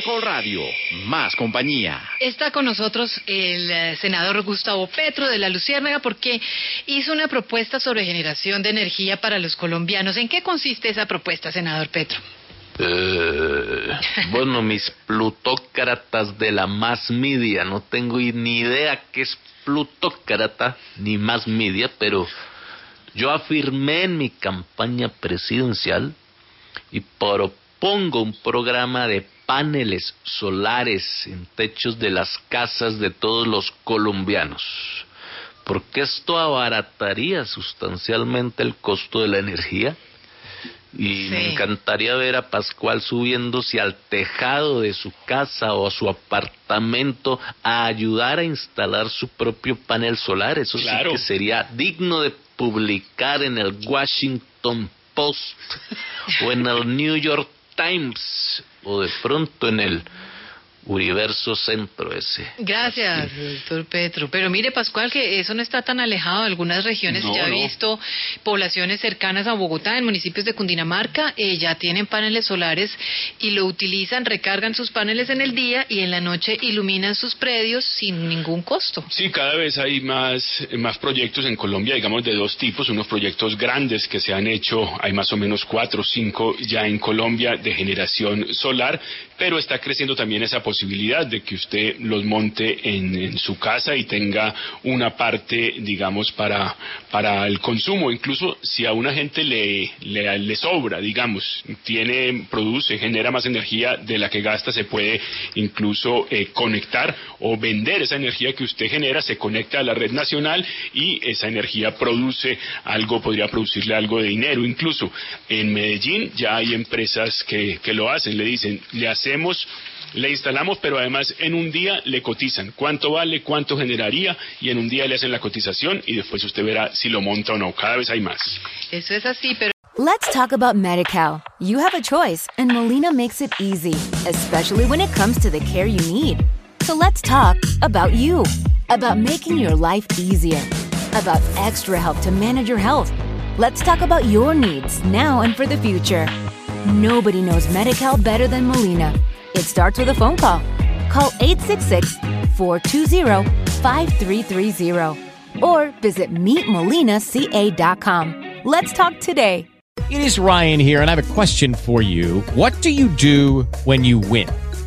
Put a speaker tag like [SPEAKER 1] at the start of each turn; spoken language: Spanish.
[SPEAKER 1] Caracol Radio, más compañía.
[SPEAKER 2] Está con nosotros el eh, senador Gustavo Petro de la Luciérnaga porque hizo una propuesta sobre generación de energía para los colombianos. ¿En qué consiste esa propuesta, senador Petro?
[SPEAKER 3] Eh, bueno, mis plutócratas de la más media, no tengo ni idea qué es plutócrata ni más media, pero yo afirmé en mi campaña presidencial y propongo un programa de paneles solares en techos de las casas de todos los colombianos, porque esto abarataría sustancialmente el costo de la energía y me encantaría ver a Pascual subiéndose al tejado de su casa o a su apartamento a ayudar a instalar su propio panel solar. Eso
[SPEAKER 4] Claro.
[SPEAKER 3] sí que sería digno de publicar en el Washington Post o en el New York Times o de pronto en el Universo Centro ese.
[SPEAKER 2] Gracias, doctor Petro. Pero mire, Pascual, que eso no está tan alejado. Algunas regiones
[SPEAKER 4] No,
[SPEAKER 2] ya he
[SPEAKER 4] no.
[SPEAKER 2] visto poblaciones cercanas a Bogotá, en municipios de Cundinamarca, eh, ya tienen paneles solares y lo utilizan, recargan sus paneles en el día y en la noche iluminan sus predios sin ningún costo.
[SPEAKER 4] Sí, cada vez hay más, más proyectos en Colombia, digamos, de dos tipos. Unos proyectos grandes que se han hecho, hay más o menos cuatro o cinco ya en Colombia de generación solar, pero está creciendo también esa posibilidad de que usted los monte en, en su casa y tenga una parte, digamos, para, para el consumo. Incluso si a una gente le, le, le sobra, digamos, tiene, produce, genera más energía de la que gasta, se puede incluso eh, conectar o vender esa energía que usted genera, se conecta a la red nacional y esa energía produce algo, podría producirle algo de dinero. Incluso en Medellín ya hay empresas que, que lo hacen, le dicen, le hacemos le instalamos, pero además en un día le cotizan cuánto vale, cuánto generaría y en un día le hacen la cotización y después usted verá si lo monta o no. Cada vez hay más.
[SPEAKER 2] Eso es así, pero
[SPEAKER 5] Let's talk about MediCal. You have a choice, and Molina makes it easy, especially when it comes to the care you need. So let's talk about you, about making your life easier, about extra help to manage your health. Let's talk about your needs now and for the future. Nobody knows MediCal better than Molina. It starts with a phone call. Call 866 420 5330 or visit meetmolinaca.com. Let's talk today.
[SPEAKER 6] It is Ryan here, and I have a question for you. What do you do when you win?